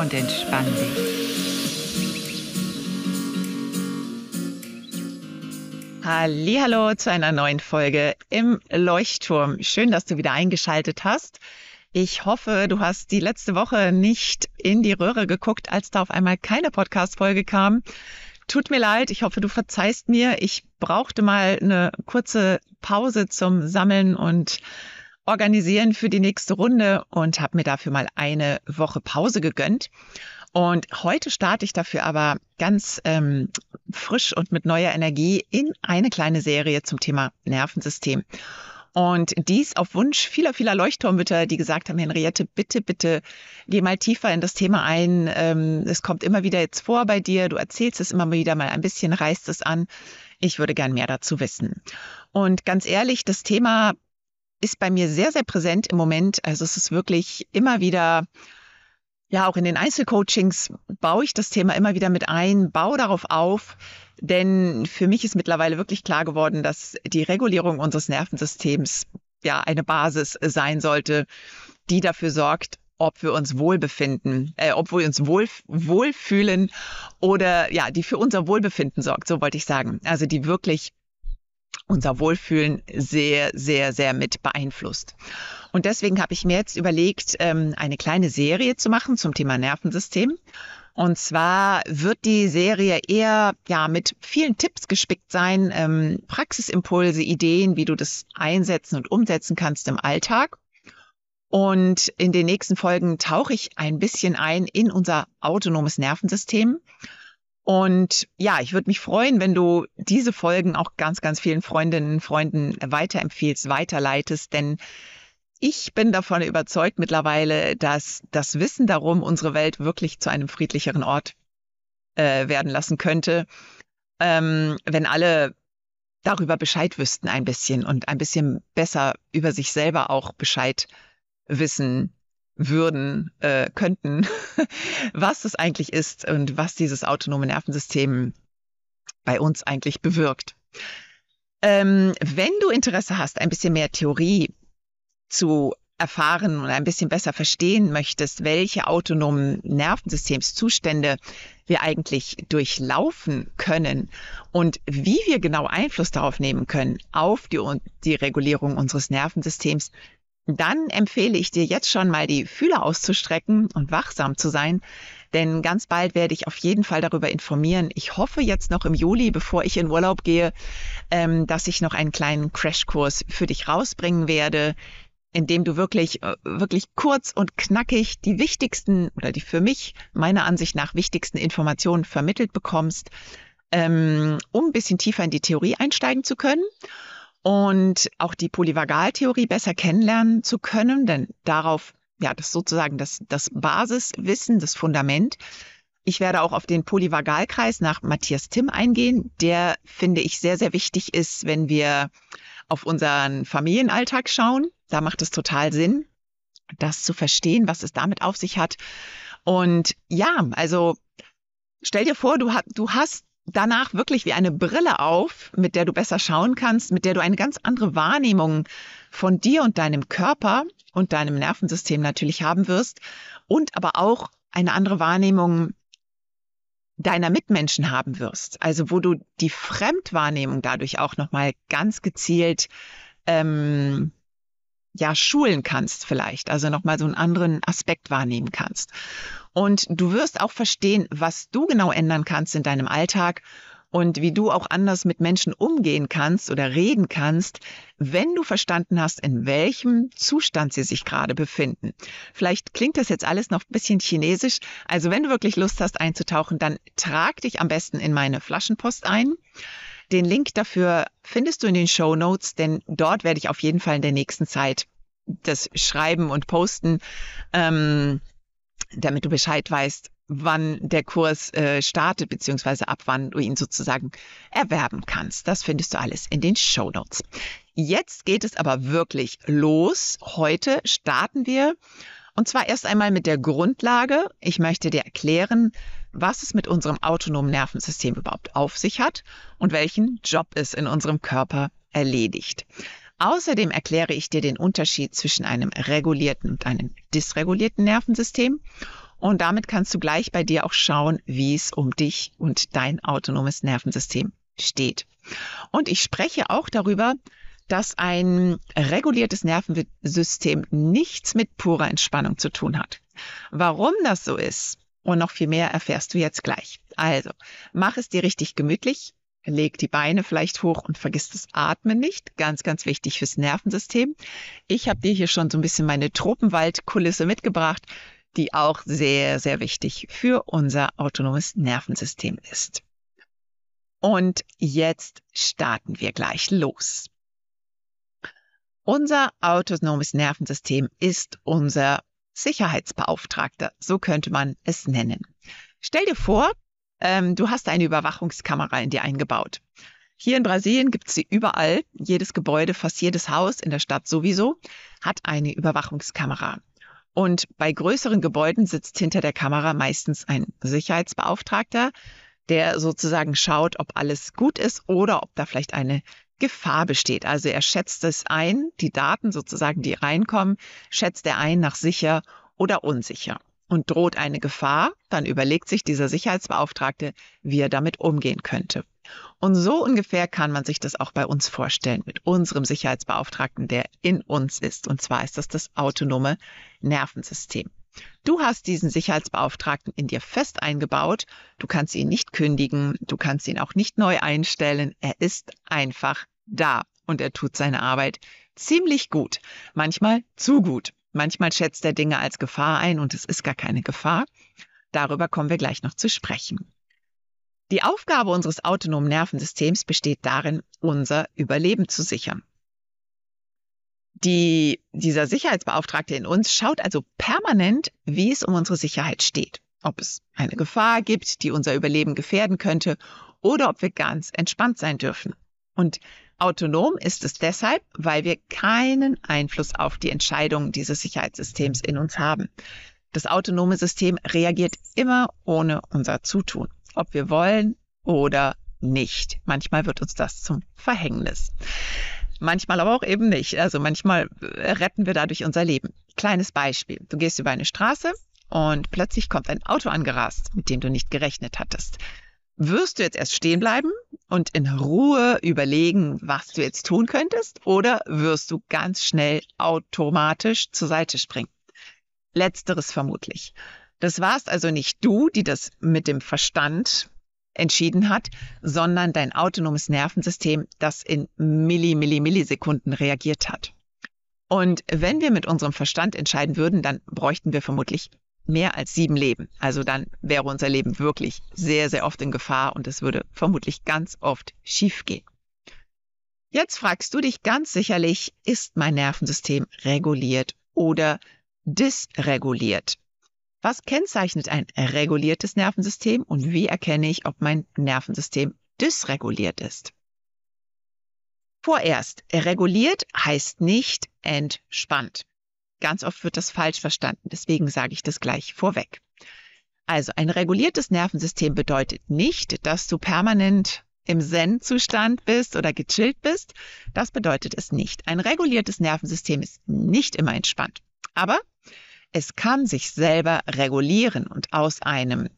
und entspann dich. Hallo zu einer neuen Folge im Leuchtturm. Schön, dass du wieder eingeschaltet hast. Ich hoffe, du hast die letzte Woche nicht in die Röhre geguckt, als da auf einmal keine Podcast-Folge kam. Tut mir leid, ich hoffe, du verzeihst mir. Ich brauchte mal eine kurze Pause zum Sammeln und Organisieren für die nächste Runde und habe mir dafür mal eine Woche Pause gegönnt. Und heute starte ich dafür aber ganz ähm, frisch und mit neuer Energie in eine kleine Serie zum Thema Nervensystem. Und dies auf Wunsch vieler, vieler Leuchtturmmütter, die gesagt haben, Henriette, bitte, bitte, geh mal tiefer in das Thema ein. Ähm, es kommt immer wieder jetzt vor bei dir. Du erzählst es immer wieder mal ein bisschen, reißt es an. Ich würde gern mehr dazu wissen. Und ganz ehrlich, das Thema ist bei mir sehr, sehr präsent im Moment. Also es ist wirklich immer wieder ja, auch in den Einzelcoachings baue ich das Thema immer wieder mit ein, baue darauf auf, denn für mich ist mittlerweile wirklich klar geworden, dass die Regulierung unseres Nervensystems ja eine Basis sein sollte, die dafür sorgt, ob wir uns wohlbefinden, äh, ob wir uns wohl, wohlfühlen oder ja, die für unser Wohlbefinden sorgt, so wollte ich sagen. Also die wirklich unser Wohlfühlen sehr, sehr, sehr mit beeinflusst. Und deswegen habe ich mir jetzt überlegt, ähm, eine kleine Serie zu machen zum Thema Nervensystem. Und zwar wird die Serie eher ja mit vielen Tipps gespickt sein, ähm, Praxisimpulse, Ideen, wie du das einsetzen und umsetzen kannst im Alltag. Und in den nächsten Folgen tauche ich ein bisschen ein in unser autonomes Nervensystem. Und ja, ich würde mich freuen, wenn du diese Folgen auch ganz, ganz vielen Freundinnen und Freunden weiterempfiehlst, weiterleitest, denn ich bin davon überzeugt mittlerweile, dass das Wissen darum unsere Welt wirklich zu einem friedlicheren Ort äh, werden lassen könnte, ähm, wenn alle darüber Bescheid wüssten ein bisschen und ein bisschen besser über sich selber auch Bescheid wissen würden, äh, könnten, was das eigentlich ist und was dieses autonome Nervensystem bei uns eigentlich bewirkt. Ähm, wenn du Interesse hast, ein bisschen mehr Theorie zu erfahren und ein bisschen besser verstehen möchtest, welche autonomen Nervensystemszustände wir eigentlich durchlaufen können und wie wir genau Einfluss darauf nehmen können, auf die, die Regulierung unseres Nervensystems, dann empfehle ich dir jetzt schon mal die Fühler auszustrecken und wachsam zu sein, denn ganz bald werde ich auf jeden Fall darüber informieren. Ich hoffe jetzt noch im Juli, bevor ich in Urlaub gehe, ähm, dass ich noch einen kleinen Crashkurs für dich rausbringen werde, in dem du wirklich, äh, wirklich kurz und knackig die wichtigsten oder die für mich meiner Ansicht nach wichtigsten Informationen vermittelt bekommst, ähm, um ein bisschen tiefer in die Theorie einsteigen zu können und auch die Polyvagaltheorie besser kennenlernen zu können, denn darauf, ja, das sozusagen das, das Basiswissen, das Fundament. Ich werde auch auf den Polyvagalkreis nach Matthias Timm eingehen, der finde ich sehr, sehr wichtig ist, wenn wir auf unseren Familienalltag schauen. Da macht es total Sinn, das zu verstehen, was es damit auf sich hat. Und ja, also stell dir vor, du, du hast danach wirklich wie eine Brille auf, mit der du besser schauen kannst, mit der du eine ganz andere Wahrnehmung von dir und deinem Körper und deinem Nervensystem natürlich haben wirst und aber auch eine andere Wahrnehmung deiner Mitmenschen haben wirst. Also wo du die Fremdwahrnehmung dadurch auch nochmal ganz gezielt ähm, ja schulen kannst vielleicht, also nochmal so einen anderen Aspekt wahrnehmen kannst. Und du wirst auch verstehen, was du genau ändern kannst in deinem Alltag und wie du auch anders mit Menschen umgehen kannst oder reden kannst, wenn du verstanden hast, in welchem Zustand sie sich gerade befinden. Vielleicht klingt das jetzt alles noch ein bisschen chinesisch. Also wenn du wirklich Lust hast einzutauchen, dann trag dich am besten in meine Flaschenpost ein. Den Link dafür findest du in den Show Notes, denn dort werde ich auf jeden Fall in der nächsten Zeit das schreiben und posten, ähm, damit du Bescheid weißt, wann der Kurs äh, startet, beziehungsweise ab wann du ihn sozusagen erwerben kannst. Das findest du alles in den Show Notes. Jetzt geht es aber wirklich los. Heute starten wir. Und zwar erst einmal mit der Grundlage. Ich möchte dir erklären, was es mit unserem autonomen Nervensystem überhaupt auf sich hat und welchen Job es in unserem Körper erledigt. Außerdem erkläre ich dir den Unterschied zwischen einem regulierten und einem dysregulierten Nervensystem. Und damit kannst du gleich bei dir auch schauen, wie es um dich und dein autonomes Nervensystem steht. Und ich spreche auch darüber, dass ein reguliertes Nervensystem nichts mit purer Entspannung zu tun hat. Warum das so ist und noch viel mehr erfährst du jetzt gleich. Also, mach es dir richtig gemütlich, leg die Beine vielleicht hoch und vergiss das Atmen nicht. Ganz, ganz wichtig fürs Nervensystem. Ich habe dir hier schon so ein bisschen meine Tropenwaldkulisse mitgebracht, die auch sehr, sehr wichtig für unser autonomes Nervensystem ist. Und jetzt starten wir gleich los. Unser autonomes Nervensystem ist unser Sicherheitsbeauftragter, so könnte man es nennen. Stell dir vor, ähm, du hast eine Überwachungskamera in dir eingebaut. Hier in Brasilien gibt es sie überall. Jedes Gebäude, fast jedes Haus in der Stadt sowieso, hat eine Überwachungskamera. Und bei größeren Gebäuden sitzt hinter der Kamera meistens ein Sicherheitsbeauftragter, der sozusagen schaut, ob alles gut ist oder ob da vielleicht eine Gefahr besteht. Also er schätzt es ein, die Daten sozusagen, die reinkommen, schätzt er ein nach sicher oder unsicher. Und droht eine Gefahr, dann überlegt sich dieser Sicherheitsbeauftragte, wie er damit umgehen könnte. Und so ungefähr kann man sich das auch bei uns vorstellen, mit unserem Sicherheitsbeauftragten, der in uns ist. Und zwar ist das das autonome Nervensystem. Du hast diesen Sicherheitsbeauftragten in dir fest eingebaut. Du kannst ihn nicht kündigen. Du kannst ihn auch nicht neu einstellen. Er ist einfach da und er tut seine Arbeit ziemlich gut. Manchmal zu gut. Manchmal schätzt er Dinge als Gefahr ein und es ist gar keine Gefahr. Darüber kommen wir gleich noch zu sprechen. Die Aufgabe unseres autonomen Nervensystems besteht darin, unser Überleben zu sichern. Die, dieser Sicherheitsbeauftragte in uns schaut also permanent, wie es um unsere Sicherheit steht. Ob es eine Gefahr gibt, die unser Überleben gefährden könnte oder ob wir ganz entspannt sein dürfen. Und autonom ist es deshalb, weil wir keinen Einfluss auf die Entscheidungen dieses Sicherheitssystems in uns haben. Das autonome System reagiert immer ohne unser Zutun, ob wir wollen oder nicht. Manchmal wird uns das zum Verhängnis. Manchmal aber auch eben nicht. Also manchmal äh, retten wir dadurch unser Leben. Kleines Beispiel. Du gehst über eine Straße und plötzlich kommt ein Auto angerast, mit dem du nicht gerechnet hattest. Wirst du jetzt erst stehen bleiben und in Ruhe überlegen, was du jetzt tun könntest, oder wirst du ganz schnell automatisch zur Seite springen? Letzteres vermutlich. Das warst also nicht du, die das mit dem Verstand entschieden hat, sondern dein autonomes Nervensystem, das in Milli, Milli, Millisekunden reagiert hat. Und wenn wir mit unserem Verstand entscheiden würden, dann bräuchten wir vermutlich mehr als sieben Leben. Also dann wäre unser Leben wirklich sehr, sehr oft in Gefahr und es würde vermutlich ganz oft schiefgehen. Jetzt fragst du dich ganz sicherlich, ist mein Nervensystem reguliert oder dysreguliert? Was kennzeichnet ein reguliertes Nervensystem und wie erkenne ich, ob mein Nervensystem dysreguliert ist? Vorerst, reguliert heißt nicht entspannt. Ganz oft wird das falsch verstanden, deswegen sage ich das gleich vorweg. Also ein reguliertes Nervensystem bedeutet nicht, dass du permanent im Zen-Zustand bist oder gechillt bist. Das bedeutet es nicht. Ein reguliertes Nervensystem ist nicht immer entspannt. Aber es kann sich selber regulieren und aus einem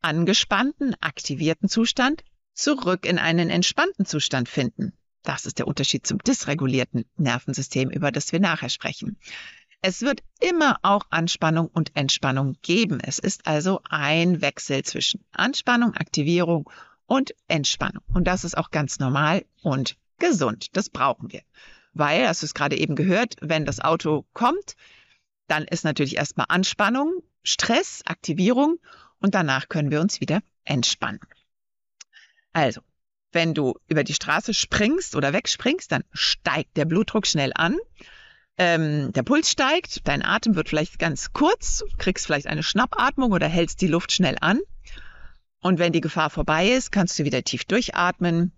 angespannten, aktivierten Zustand zurück in einen entspannten Zustand finden. Das ist der Unterschied zum dysregulierten Nervensystem, über das wir nachher sprechen. Es wird immer auch Anspannung und Entspannung geben. Es ist also ein Wechsel zwischen Anspannung, Aktivierung und Entspannung. Und das ist auch ganz normal und gesund. Das brauchen wir. Weil, hast du es gerade eben gehört, wenn das Auto kommt, dann ist natürlich erstmal Anspannung, Stress, Aktivierung und danach können wir uns wieder entspannen. Also, wenn du über die Straße springst oder wegspringst, dann steigt der Blutdruck schnell an. ähm, der Puls steigt, dein Atem wird vielleicht ganz kurz, kriegst vielleicht eine Schnappatmung oder hältst die Luft schnell an. Und wenn die Gefahr vorbei ist, kannst du wieder tief durchatmen.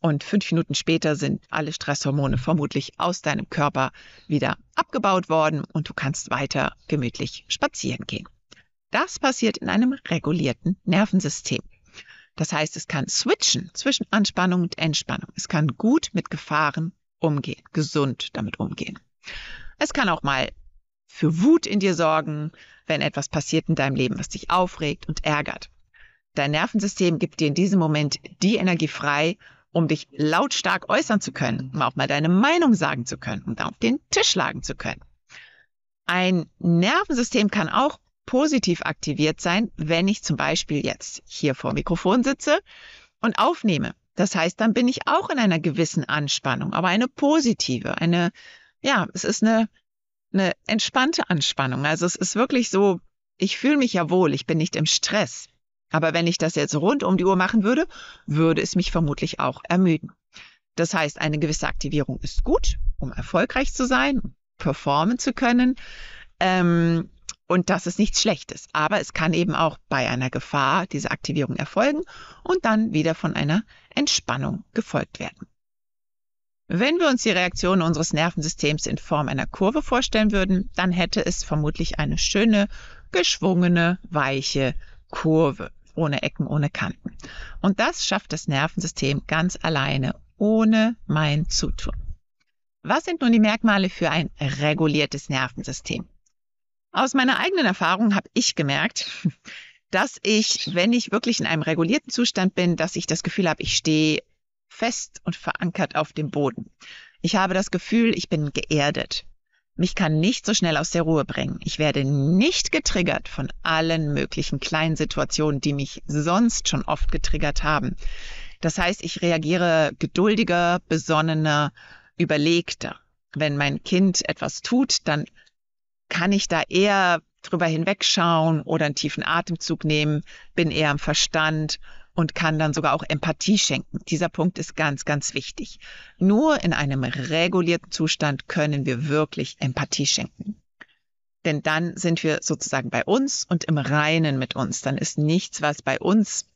Und fünf Minuten später sind alle Stresshormone vermutlich aus deinem Körper wieder abgebaut worden und du kannst weiter gemütlich spazieren gehen. Das passiert in einem regulierten Nervensystem. Das heißt, es kann switchen zwischen Anspannung und Entspannung. Es kann gut mit Gefahren umgehen, gesund damit umgehen. Es kann auch mal für Wut in dir sorgen, wenn etwas passiert in deinem Leben, was dich aufregt und ärgert. Dein Nervensystem gibt dir in diesem Moment die Energie frei, um dich lautstark äußern zu können, um auch mal deine Meinung sagen zu können und auf den Tisch schlagen zu können. Ein Nervensystem kann auch positiv aktiviert sein, wenn ich zum Beispiel jetzt hier vor Mikrofon sitze und aufnehme. Das heißt, dann bin ich auch in einer gewissen Anspannung, aber eine positive, eine, ja, es ist eine, eine entspannte Anspannung. Also es ist wirklich so, ich fühle mich ja wohl, ich bin nicht im Stress. Aber wenn ich das jetzt rund um die Uhr machen würde, würde es mich vermutlich auch ermüden. Das heißt, eine gewisse Aktivierung ist gut, um erfolgreich zu sein, performen zu können. Ähm, und das ist nichts Schlechtes. Aber es kann eben auch bei einer Gefahr diese Aktivierung erfolgen und dann wieder von einer Entspannung gefolgt werden. Wenn wir uns die Reaktion unseres Nervensystems in Form einer Kurve vorstellen würden, dann hätte es vermutlich eine schöne, geschwungene, weiche Kurve, ohne Ecken, ohne Kanten. Und das schafft das Nervensystem ganz alleine, ohne mein Zutun. Was sind nun die Merkmale für ein reguliertes Nervensystem? Aus meiner eigenen Erfahrung habe ich gemerkt, dass ich, wenn ich wirklich in einem regulierten Zustand bin, dass ich das Gefühl habe, ich stehe fest und verankert auf dem Boden. Ich habe das Gefühl, ich bin geerdet. Mich kann nicht so schnell aus der Ruhe bringen. Ich werde nicht getriggert von allen möglichen kleinen Situationen, die mich sonst schon oft getriggert haben. Das heißt, ich reagiere geduldiger, besonnener, überlegter. Wenn mein Kind etwas tut, dann kann ich da eher drüber hinwegschauen oder einen tiefen Atemzug nehmen, bin eher am Verstand und kann dann sogar auch Empathie schenken. Dieser Punkt ist ganz, ganz wichtig. Nur in einem regulierten Zustand können wir wirklich Empathie schenken. Denn dann sind wir sozusagen bei uns und im Reinen mit uns. Dann ist nichts, was bei uns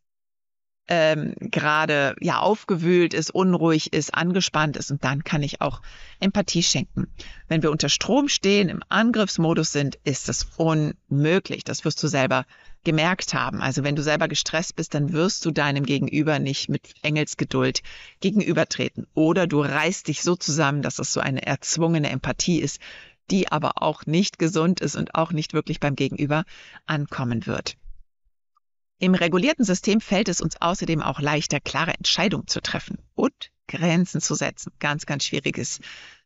ähm, gerade ja aufgewühlt ist, unruhig ist, angespannt ist und dann kann ich auch Empathie schenken. Wenn wir unter Strom stehen, im Angriffsmodus sind, ist es unmöglich. Das wirst du selber gemerkt haben. Also wenn du selber gestresst bist, dann wirst du deinem Gegenüber nicht mit Engelsgeduld gegenübertreten. Oder du reißt dich so zusammen, dass es so eine erzwungene Empathie ist, die aber auch nicht gesund ist und auch nicht wirklich beim Gegenüber ankommen wird. Im regulierten System fällt es uns außerdem auch leichter, klare Entscheidungen zu treffen und Grenzen zu setzen. Ganz, ganz schwieriges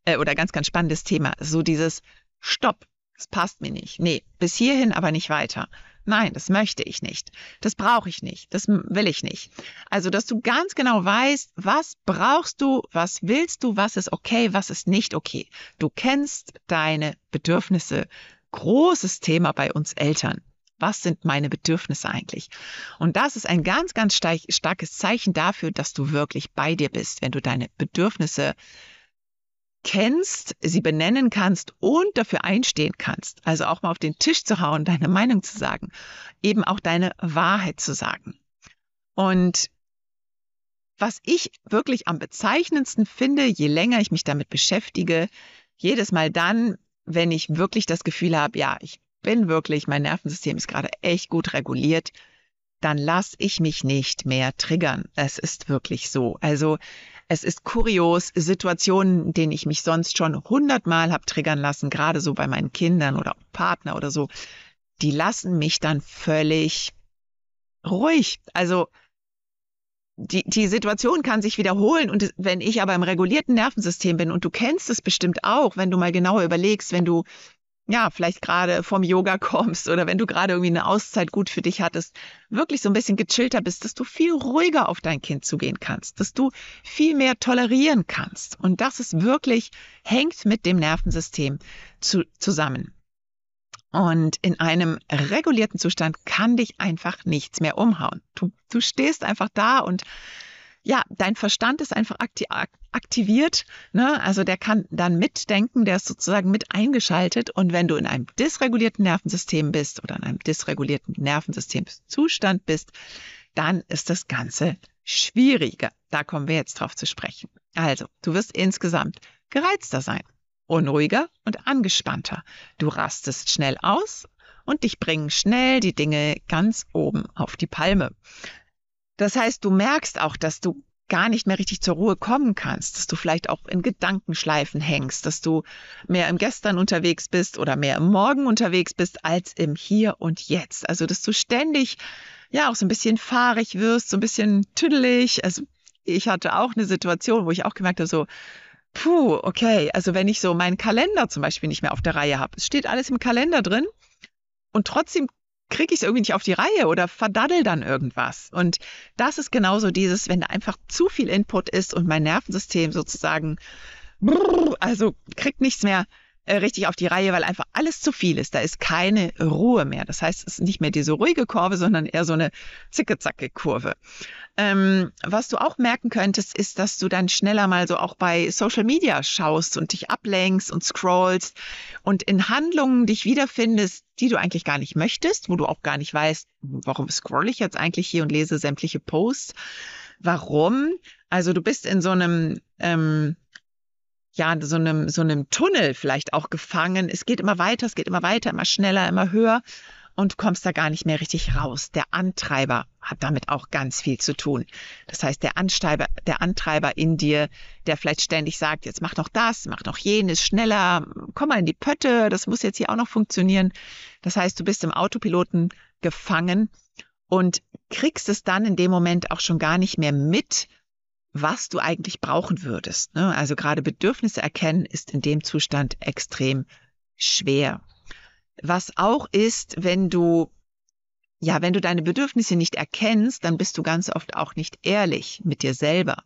äh, oder ganz, ganz spannendes Thema. So dieses Stopp, das passt mir nicht. Nee, bis hierhin aber nicht weiter. Nein, das möchte ich nicht. Das brauche ich nicht. Das will ich nicht. Also, dass du ganz genau weißt, was brauchst du, was willst du, was ist okay, was ist nicht okay. Du kennst deine Bedürfnisse. Großes Thema bei uns Eltern. Was sind meine Bedürfnisse eigentlich? Und das ist ein ganz, ganz starkes Zeichen dafür, dass du wirklich bei dir bist, wenn du deine Bedürfnisse kennst, sie benennen kannst und dafür einstehen kannst. Also auch mal auf den Tisch zu hauen, deine Meinung zu sagen, eben auch deine Wahrheit zu sagen. Und was ich wirklich am bezeichnendsten finde, je länger ich mich damit beschäftige, jedes Mal dann, wenn ich wirklich das Gefühl habe, ja, ich bin wirklich, mein Nervensystem ist gerade echt gut reguliert, dann lasse ich mich nicht mehr triggern. Es ist wirklich so. Also es ist kurios, Situationen, denen ich mich sonst schon hundertmal habe triggern lassen, gerade so bei meinen Kindern oder Partner oder so, die lassen mich dann völlig ruhig. Also die, die Situation kann sich wiederholen und wenn ich aber im regulierten Nervensystem bin und du kennst es bestimmt auch, wenn du mal genauer überlegst, wenn du ja, vielleicht gerade vom Yoga kommst oder wenn du gerade irgendwie eine Auszeit gut für dich hattest, wirklich so ein bisschen gechillter bist, dass du viel ruhiger auf dein Kind zugehen kannst, dass du viel mehr tolerieren kannst. Und das ist wirklich, hängt mit dem Nervensystem zu, zusammen. Und in einem regulierten Zustand kann dich einfach nichts mehr umhauen. Du, du stehst einfach da und ja, dein Verstand ist einfach aktiviert. Ne? Also der kann dann mitdenken, der ist sozusagen mit eingeschaltet. Und wenn du in einem dysregulierten Nervensystem bist oder in einem dysregulierten Nervensystemszustand bist, dann ist das Ganze schwieriger. Da kommen wir jetzt drauf zu sprechen. Also, du wirst insgesamt gereizter sein, unruhiger und angespannter. Du rastest schnell aus und dich bringen schnell die Dinge ganz oben auf die Palme. Das heißt, du merkst auch, dass du gar nicht mehr richtig zur Ruhe kommen kannst, dass du vielleicht auch in Gedankenschleifen hängst, dass du mehr im Gestern unterwegs bist oder mehr im Morgen unterwegs bist als im Hier und Jetzt. Also, dass du ständig ja auch so ein bisschen fahrig wirst, so ein bisschen tüdelig. Also, ich hatte auch eine Situation, wo ich auch gemerkt habe, so, puh, okay, also wenn ich so meinen Kalender zum Beispiel nicht mehr auf der Reihe habe, es steht alles im Kalender drin und trotzdem kriege ich es irgendwie nicht auf die Reihe oder verdaddel dann irgendwas. Und das ist genauso dieses, wenn da einfach zu viel Input ist und mein Nervensystem sozusagen, also kriegt nichts mehr richtig auf die Reihe, weil einfach alles zu viel ist. Da ist keine Ruhe mehr. Das heißt, es ist nicht mehr diese ruhige Kurve, sondern eher so eine zicke-zacke-Kurve. Ähm, was du auch merken könntest, ist, dass du dann schneller mal so auch bei Social Media schaust und dich ablenkst und scrollst und in Handlungen dich wiederfindest, die du eigentlich gar nicht möchtest, wo du auch gar nicht weißt, warum scroll ich jetzt eigentlich hier und lese sämtliche Posts. Warum? Also du bist in so einem ähm, ja, so einem, so einem Tunnel vielleicht auch gefangen. Es geht immer weiter, es geht immer weiter, immer schneller, immer höher und kommst da gar nicht mehr richtig raus. Der Antreiber hat damit auch ganz viel zu tun. Das heißt, der Antreiber, der Antreiber in dir, der vielleicht ständig sagt, jetzt mach noch das, mach noch jenes, schneller, komm mal in die Pötte, das muss jetzt hier auch noch funktionieren. Das heißt, du bist im Autopiloten gefangen und kriegst es dann in dem Moment auch schon gar nicht mehr mit, was du eigentlich brauchen würdest. Ne? Also gerade Bedürfnisse erkennen ist in dem Zustand extrem schwer. Was auch ist, wenn du ja, wenn du deine Bedürfnisse nicht erkennst, dann bist du ganz oft auch nicht ehrlich mit dir selber.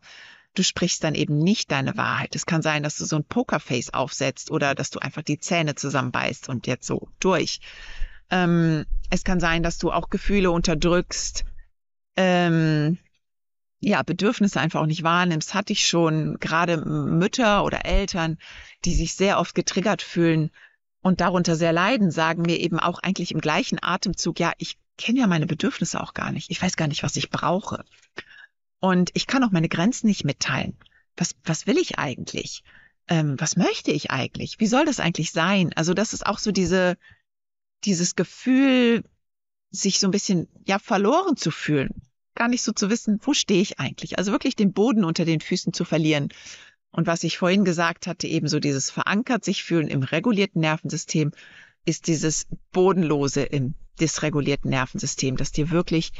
Du sprichst dann eben nicht deine Wahrheit. Es kann sein, dass du so ein Pokerface aufsetzt oder dass du einfach die Zähne zusammenbeißt und jetzt so durch. Ähm, es kann sein, dass du auch Gefühle unterdrückst, ähm, ja, Bedürfnisse einfach auch nicht wahrnimmst. Hatte ich schon gerade Mütter oder Eltern, die sich sehr oft getriggert fühlen und darunter sehr leiden, sagen mir eben auch eigentlich im gleichen Atemzug, ja, ich kenne ja meine Bedürfnisse auch gar nicht. Ich weiß gar nicht, was ich brauche. Und ich kann auch meine Grenzen nicht mitteilen. Was, was will ich eigentlich? Ähm, was möchte ich eigentlich? Wie soll das eigentlich sein? Also das ist auch so diese, dieses Gefühl, sich so ein bisschen, ja, verloren zu fühlen. Gar nicht so zu wissen, wo stehe ich eigentlich? Also wirklich den Boden unter den Füßen zu verlieren und was ich vorhin gesagt hatte, eben so dieses verankert sich fühlen im regulierten Nervensystem, ist dieses Bodenlose im dysregulierten Nervensystem, dass dir wirklich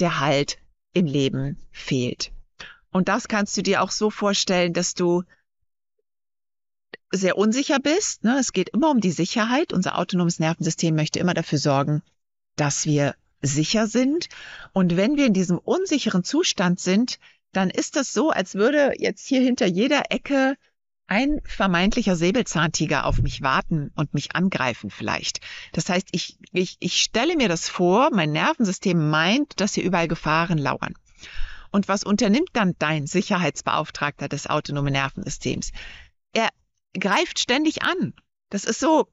der Halt im Leben fehlt. Und das kannst du dir auch so vorstellen, dass du sehr unsicher bist. Ne? Es geht immer um die Sicherheit. Unser autonomes Nervensystem möchte immer dafür sorgen, dass wir sicher sind. Und wenn wir in diesem unsicheren Zustand sind, dann ist das so, als würde jetzt hier hinter jeder Ecke ein vermeintlicher Säbelzahntiger auf mich warten und mich angreifen vielleicht. Das heißt, ich, ich, ich stelle mir das vor, mein Nervensystem meint, dass hier überall Gefahren lauern. Und was unternimmt dann dein Sicherheitsbeauftragter des autonomen Nervensystems? Er greift ständig an. Das ist so,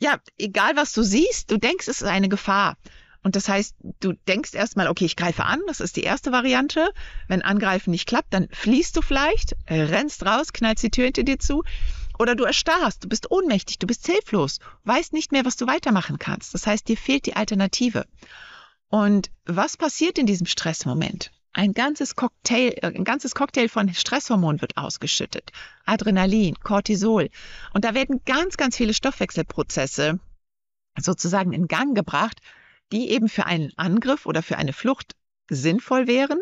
ja, egal was du siehst, du denkst, es ist eine Gefahr. Und das heißt, du denkst erstmal, okay, ich greife an, das ist die erste Variante. Wenn Angreifen nicht klappt, dann fliehst du vielleicht, rennst raus, knallst die Tür hinter dir zu. Oder du erstarrst, du bist ohnmächtig, du bist hilflos, weißt nicht mehr, was du weitermachen kannst. Das heißt, dir fehlt die Alternative. Und was passiert in diesem Stressmoment? Ein ganzes Cocktail, ein ganzes Cocktail von Stresshormonen wird ausgeschüttet. Adrenalin, Cortisol. Und da werden ganz, ganz viele Stoffwechselprozesse sozusagen in Gang gebracht, die eben für einen Angriff oder für eine Flucht sinnvoll wären,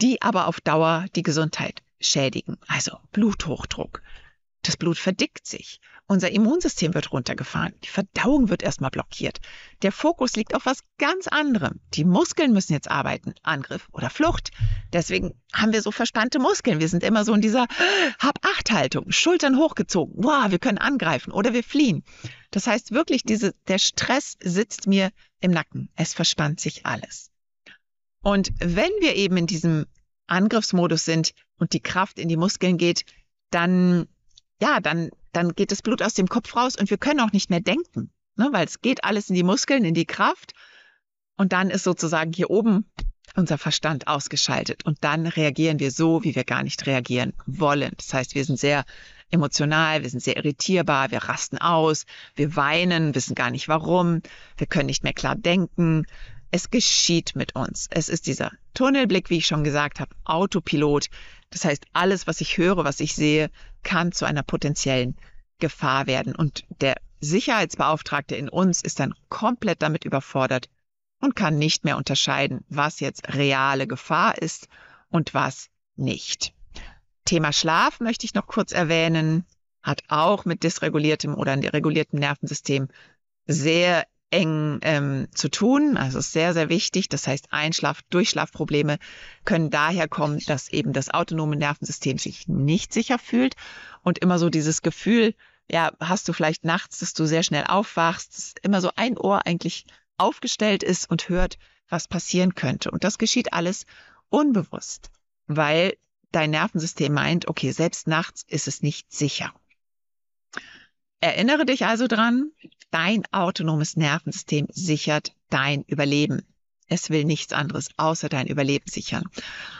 die aber auf Dauer die Gesundheit schädigen. Also Bluthochdruck. Das Blut verdickt sich. Unser Immunsystem wird runtergefahren. Die Verdauung wird erstmal blockiert. Der Fokus liegt auf was ganz anderem. Die Muskeln müssen jetzt arbeiten. Angriff oder Flucht. Deswegen haben wir so verspannte Muskeln. Wir sind immer so in dieser Hab-Acht-Haltung. Schultern hochgezogen. Wow, wir können angreifen oder wir fliehen. Das heißt wirklich, diese, der Stress sitzt mir im Nacken. Es verspannt sich alles. Und wenn wir eben in diesem Angriffsmodus sind und die Kraft in die Muskeln geht, dann, ja, dann, dann geht das Blut aus dem Kopf raus und wir können auch nicht mehr denken, ne? weil es geht alles in die Muskeln, in die Kraft und dann ist sozusagen hier oben unser Verstand ausgeschaltet und dann reagieren wir so, wie wir gar nicht reagieren wollen. Das heißt, wir sind sehr emotional, wir sind sehr irritierbar, wir rasten aus, wir weinen, wissen gar nicht warum, wir können nicht mehr klar denken. Es geschieht mit uns. Es ist dieser Tunnelblick, wie ich schon gesagt habe, Autopilot. Das heißt, alles, was ich höre, was ich sehe, kann zu einer potenziellen Gefahr werden. Und der Sicherheitsbeauftragte in uns ist dann komplett damit überfordert und kann nicht mehr unterscheiden, was jetzt reale Gefahr ist und was nicht. Thema Schlaf möchte ich noch kurz erwähnen, hat auch mit dysreguliertem oder reguliertem Nervensystem sehr eng ähm, zu tun. Also ist sehr, sehr wichtig. Das heißt, Einschlaf, Durchschlafprobleme können daher kommen, dass eben das autonome Nervensystem sich nicht sicher fühlt und immer so dieses Gefühl, ja, hast du vielleicht nachts, dass du sehr schnell aufwachst, dass immer so ein Ohr eigentlich aufgestellt ist und hört, was passieren könnte. Und das geschieht alles unbewusst, weil dein Nervensystem meint, okay, selbst nachts ist es nicht sicher. Erinnere dich also dran, dein autonomes Nervensystem sichert dein Überleben. Es will nichts anderes außer dein Überleben sichern.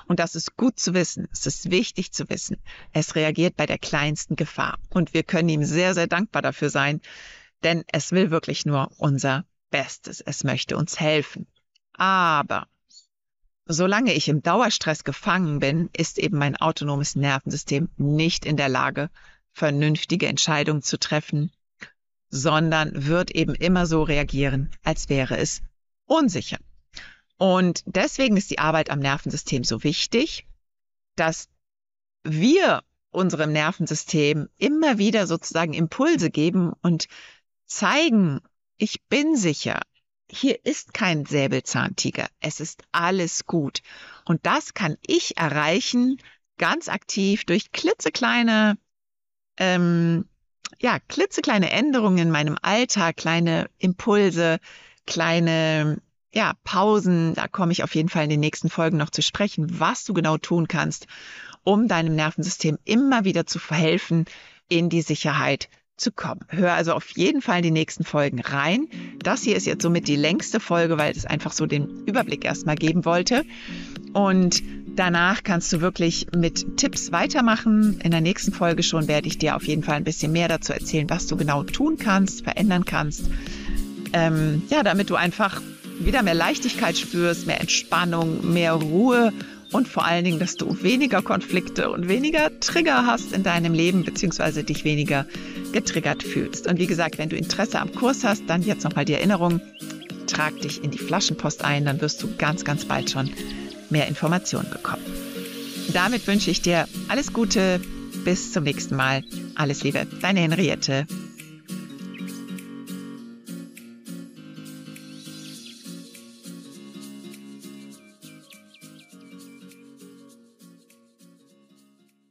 Und das ist gut zu wissen. Es ist wichtig zu wissen. Es reagiert bei der kleinsten Gefahr. Und wir können ihm sehr, sehr dankbar dafür sein, denn es will wirklich nur unser Bestes. Es möchte uns helfen. Aber Solange ich im Dauerstress gefangen bin, ist eben mein autonomes Nervensystem nicht in der Lage, vernünftige Entscheidungen zu treffen, sondern wird eben immer so reagieren, als wäre es unsicher. Und deswegen ist die Arbeit am Nervensystem so wichtig, dass wir unserem Nervensystem immer wieder sozusagen Impulse geben und zeigen, ich bin sicher, hier ist kein Säbelzahntiger. Es ist alles gut. Und das kann ich erreichen, ganz aktiv durch klitzekleine, ähm, ja, klitzekleine Änderungen in meinem Alltag, kleine Impulse, kleine, ja, Pausen. Da komme ich auf jeden Fall in den nächsten Folgen noch zu sprechen, was du genau tun kannst, um deinem Nervensystem immer wieder zu verhelfen, in die Sicherheit zu kommen. Hör also auf jeden Fall die nächsten Folgen rein. Das hier ist jetzt somit die längste Folge, weil es einfach so den Überblick erstmal geben wollte. Und danach kannst du wirklich mit Tipps weitermachen. In der nächsten Folge schon werde ich dir auf jeden Fall ein bisschen mehr dazu erzählen, was du genau tun kannst, verändern kannst. Ähm, ja, damit du einfach wieder mehr Leichtigkeit spürst, mehr Entspannung, mehr Ruhe und vor allen Dingen, dass du weniger Konflikte und weniger Trigger hast in deinem Leben, beziehungsweise dich weniger getriggert fühlst. Und wie gesagt, wenn du Interesse am Kurs hast, dann jetzt nochmal die Erinnerung, trag dich in die Flaschenpost ein, dann wirst du ganz, ganz bald schon mehr Informationen bekommen. Damit wünsche ich dir alles Gute, bis zum nächsten Mal. Alles Liebe, deine Henriette.